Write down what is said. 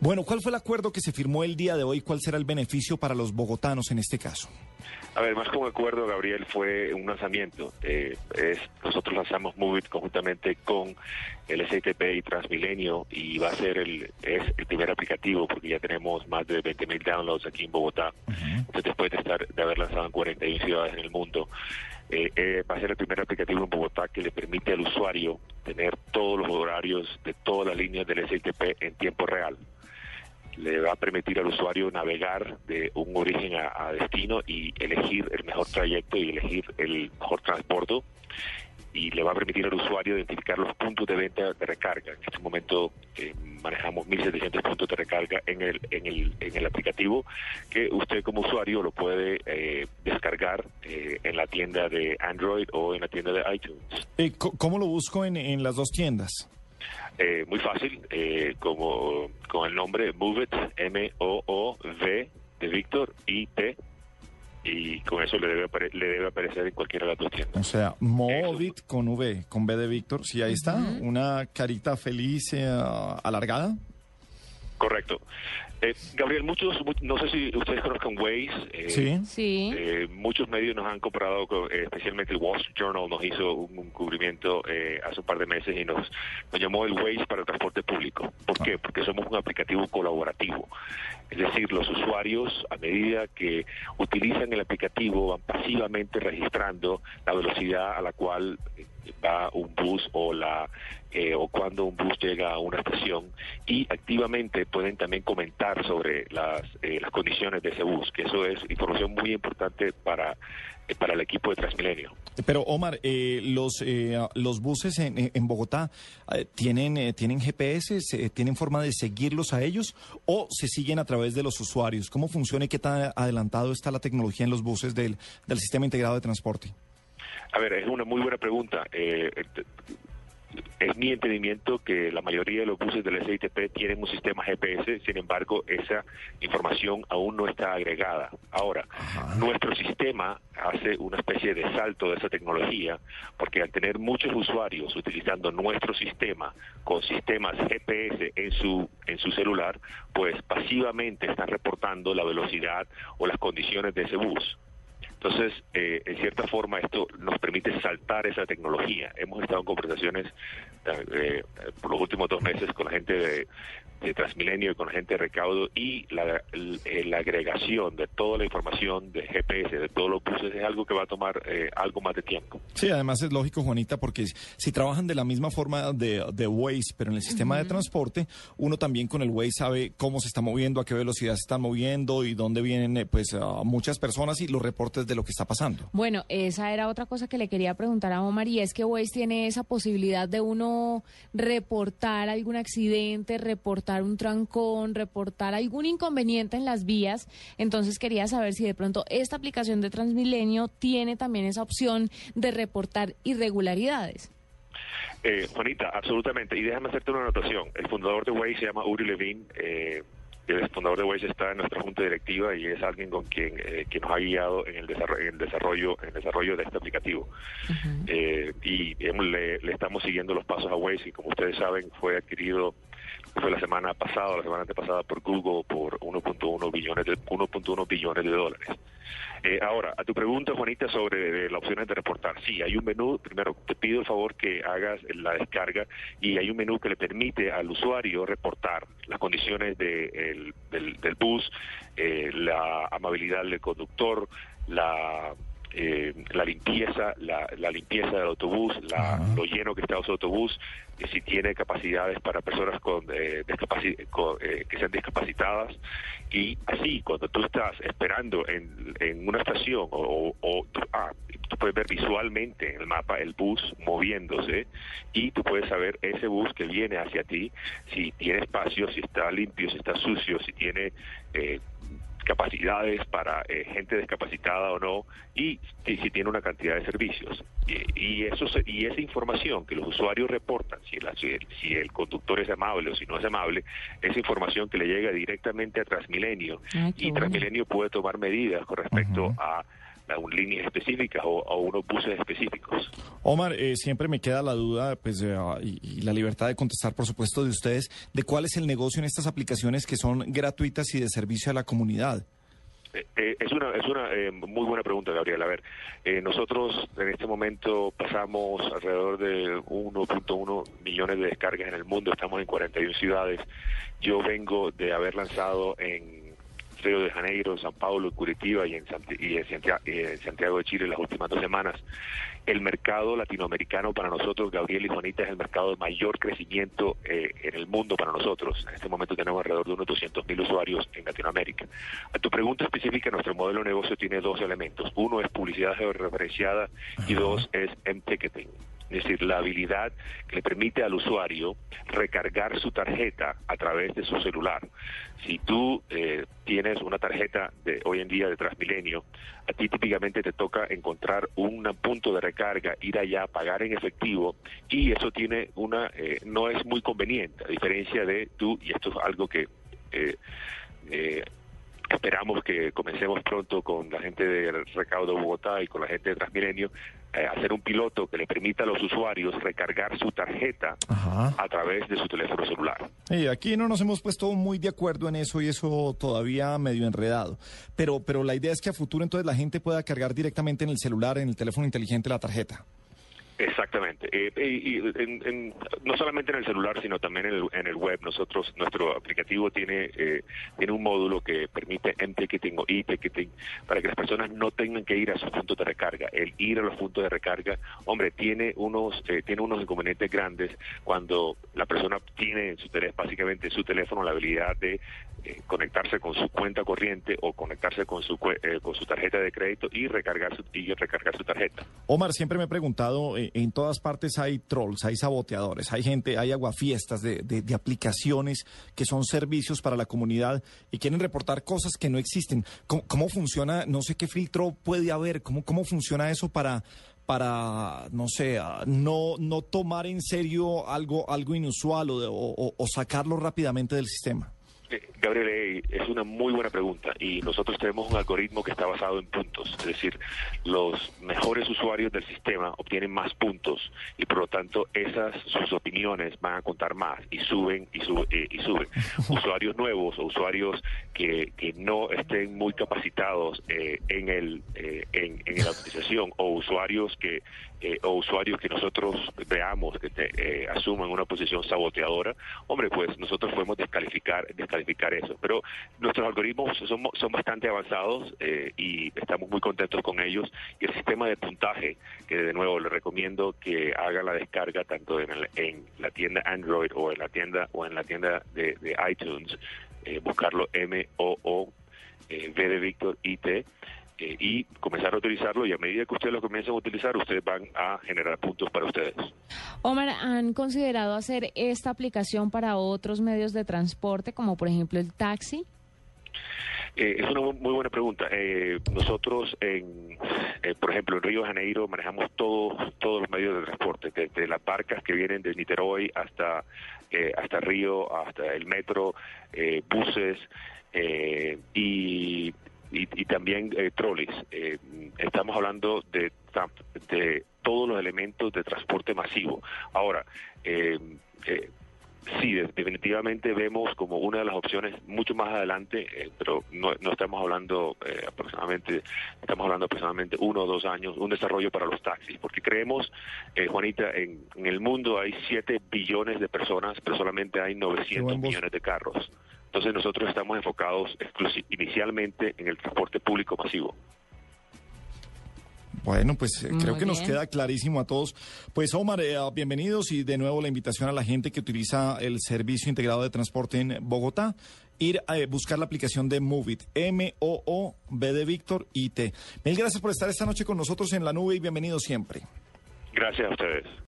Bueno, ¿cuál fue el acuerdo que se firmó el día de hoy? ¿Cuál será el beneficio para los bogotanos en este caso? A ver, más como acuerdo, Gabriel, fue un lanzamiento. Eh, es, nosotros lanzamos Movit conjuntamente con el STP y Transmilenio y va a ser el, es el primer aplicativo porque ya tenemos más de 20.000 downloads aquí en Bogotá. Entonces, después de, estar, de haber lanzado en 41 ciudades en el mundo, eh, eh, va a ser el primer aplicativo en Bogotá que le permite al usuario tener todos los horarios de todas las líneas del STP en tiempo real. Le va a permitir al usuario navegar de un origen a, destino y elegir el mejor trayecto y elegir el mejor transporte y le va a permitir al usuario identificar los puntos de venta de recarga. En este momento eh, manejamos 1.700 puntos de recarga en el, en, el, en el aplicativo que usted como usuario lo puede eh, descargar eh, en la tienda de Android o en la tienda de iTunes. ¿Cómo lo busco en, en las dos tiendas? Eh, muy fácil, eh, como con el nombre Move M-O-O-V de Víctor y T. Y con eso le debe, le debe aparecer en cualquiera de las dos tiendas. O sea, Movit con V, con B de Víctor. Sí, ahí está, una carita feliz eh, alargada. Correcto. Eh, Gabriel, muchos, no sé si ustedes conozcan Waze. Eh, sí. Eh, muchos medios nos han comprado, especialmente el Wall Street Journal nos hizo un, cubrimiento hace un par de meses y nos, nos llamó el Waze para el transporte público. ¿Por Porque somos un aplicativo colaborativo. Es decir, los usuarios, a medida que utilizan el aplicativo, van pasivamente registrando la velocidad a la cual va un bus o la eh, o cuando un bus llega a una estación y activamente pueden también comentar sobre las, eh, las condiciones de ese bus, que eso es información muy importante para, eh, para el equipo de Transmilenio. Pero Omar, los los buses en, en Bogotá tienen tienen GPS, tienen forma de seguirlos a ellos o se siguen a través de los usuarios. ¿Cómo funciona y qué tan adelantado está la tecnología en los buses del, del sistema integrado de transporte? A ver, es una muy buena pregunta. Eh, es mi entendimiento que la mayoría de los buses del SITP tienen un sistema GPS, sin embargo, esa información aún no está agregada. Ahora, nuestro sistema hace una especie de salto de esa tecnología, porque al tener muchos usuarios utilizando nuestro sistema con sistemas GPS en su, en su celular, pues pasivamente están reportando la velocidad o las condiciones de ese bus. Entonces, eh, en cierta forma, esto nos permite saltar esa tecnología. Hemos estado en conversaciones eh, por los últimos dos meses con la gente de, Transmilenio y con gente de Recaudo y la, la, agregación de toda la información de GPS, de todos los buses, es algo que va a tomar eh, algo más de tiempo. Sí, además es lógico, Juanita, porque si trabajan de la misma forma de, de Waze, pero en el sistema de transporte, uno también con el Waze sabe cómo se está moviendo, a qué velocidad se está moviendo y dónde vienen pues muchas personas y los reportes de lo que está pasando. Bueno, esa era otra cosa que le quería preguntar a Omar y es que Waze tiene esa posibilidad de uno reportar algún accidente, reportar un trancón, reportar algún inconveniente en las vías. Entonces quería saber si de pronto esta aplicación de Transmilenio tiene también esa opción de reportar irregularidades. Eh, Juanita, absolutamente. Y déjame hacerte una anotación. El fundador de Waze se llama Uri Levin. Eh, el fundador de Waze está en nuestra junta directiva y es alguien con quien eh, que nos ha guiado en el desarrollo, en el desarrollo, en el desarrollo de este aplicativo. eh, y le, le, estamos siguiendo los pasos a Waze y como ustedes saben fue adquirido fue la semana pasada, la semana antepasada por Google por 1.1 billones de 1.1 billones de dólares. Eh, ahora, a tu pregunta, Juanita, sobre las opciones de reportar. Sí, hay un menú. Primero, te pido el favor que hagas la descarga y hay un menú que le permite al usuario reportar las condiciones de, del, del, bus, eh, la amabilidad del conductor, la eh, la limpieza, la, la, limpieza del autobús, la, lo lleno que está ese autobús, eh, si tiene capacidades para personas con, eh, eh, que sean discapacitadas. Y así cuando tú estás esperando en, en una estación o, o ah, tú puedes ver visualmente en el mapa el bus moviéndose y tú puedes saber ese bus que viene hacia ti si tiene espacio, si está limpio, si está sucio, si tiene eh, capacidades para eh, gente discapacitada o no y si, tiene una cantidad de servicios. Y, eso y esa información que los usuarios reportan si, si, el conductor es amable o si no es amable esa información que le llega directamente a Transmilenio. Y Transmilenio puede tomar medidas con respecto a a un líneas específicas o a unos buses específicos. Omar, eh, siempre me queda la duda pues, eh, y, y, la libertad de contestar, por supuesto, de ustedes, de cuál es el negocio en estas aplicaciones que son gratuitas y de servicio a la comunidad. Eh, eh, es una, es una eh, muy buena pregunta, Gabriel. A ver, nosotros en este momento pasamos alrededor de 1.1 millones de descargas en el mundo, estamos en 41 ciudades. Yo vengo de haber lanzado en Río de Janeiro, San Paulo, Curitiba y en, y en, Santiago, de Chile las últimas dos semanas. El mercado latinoamericano para nosotros, Gabriel y Juanita, es el mercado de mayor crecimiento eh, en el mundo para nosotros. En este momento tenemos alrededor de unos 200 mil usuarios en Latinoamérica. A tu pregunta específica, nuestro modelo de negocio tiene dos elementos. Uno es publicidad georreferenciada y dos es M-Ticketing es decir, la habilidad que le permite al usuario recargar su tarjeta a través de su celular. Si tú eh, tienes una tarjeta de hoy en día de Transmilenio, a ti típicamente te toca encontrar un punto de recarga, ir allá, pagar en efectivo, y eso tiene una, eh, no es muy conveniente, a diferencia de tú, y esto es algo que eh, eh Esperamos que comencemos pronto con la gente del recaudo de Bogotá y con la gente de Transmilenio eh, hacer un piloto que le permita a los usuarios recargar su tarjeta a través de su teléfono celular. Y aquí no nos hemos puesto muy de acuerdo en eso y eso todavía medio enredado. Pero, pero la idea es que a futuro entonces la gente pueda cargar directamente en el celular, en el teléfono inteligente la tarjeta. Exactamente. Eh, y, en, no solamente en el celular, sino también en el, en web. Nosotros, nuestro aplicativo tiene, eh, tiene un módulo que permite M-Ticketing o e-Ticketing para que las personas no tengan que ir a sus puntos de recarga. El ir a los puntos de recarga, hombre, tiene unos, eh, tiene unos inconvenientes grandes cuando la persona tiene en su teléfono, básicamente su teléfono la habilidad de eh, conectarse con su cuenta corriente o conectarse con su eh, con su tarjeta de crédito y recargar su y recargar su tarjeta. Omar, siempre me he preguntado, eh, en todas partes hay trolls, hay saboteadores, hay gente, hay aguafiestas de, de, aplicaciones que son servicios para la comunidad y quieren reportar cosas que no existen. ¿Cómo, funciona? No sé qué filtro puede haber, cómo, cómo funciona eso para para, no sé, no, no tomar en serio algo, algo inusual o, o sacarlo rápidamente del sistema? Gabriel, es una muy buena pregunta y nosotros tenemos un algoritmo que está basado en puntos, es decir, los mejores usuarios del sistema obtienen más puntos y por lo tanto esas sus opiniones van a contar más y suben y, eh, y suben. usuarios nuevos o usuarios que, que no estén muy capacitados eh, en el eh, en, en, la utilización o usuarios que o usuarios que nosotros veamos que te, asuman una posición saboteadora, hombre, pues nosotros podemos descalificar descalificar eso. Pero nuestros algoritmos son, son bastante avanzados eh, y estamos muy contentos con ellos. Y el sistema de puntaje, que de nuevo les recomiendo que hagan la descarga tanto en, en la tienda Android o en la tienda o en la tienda de, iTunes, eh, buscarlo M O O eh, V de Víctor IT. Y comenzar a utilizarlo y a medida que ustedes lo comiencen a utilizar, ustedes van a generar puntos para ustedes. Omar, ¿han considerado hacer esta aplicación para otros medios de transporte, como por ejemplo el taxi? Eh, es una muy buena pregunta. Eh, nosotros, en, eh, por ejemplo, en Río de Janeiro manejamos todos todos los medios de transporte, desde las barcas que vienen de Niterói hasta hasta Río, hasta el metro, buses y, y, también troles. estamos hablando de, de todos los elementos de transporte masivo. Ahora, eh, eh, sí, definitivamente vemos como una de las opciones mucho más adelante, eh, pero no, no, estamos hablando eh, aproximadamente, estamos hablando aproximadamente uno o dos años, un desarrollo para los taxis, porque creemos, eh, Juanita, en, en, el mundo hay 7 billones de personas, pero solamente hay 900 millones de carros. Entonces nosotros estamos enfocados inicialmente en el transporte público masivo. Bueno, pues eh, creo que nos queda clarísimo a todos. Pues Omar, eh, bienvenidos y de nuevo la invitación a la gente que utiliza el servicio integrado de transporte en Bogotá, ir a eh, buscar la aplicación de Movit, M-O-O-B de Víctor I-T. Mil gracias por estar esta noche con nosotros en la nube y bienvenidos siempre. Gracias a ustedes.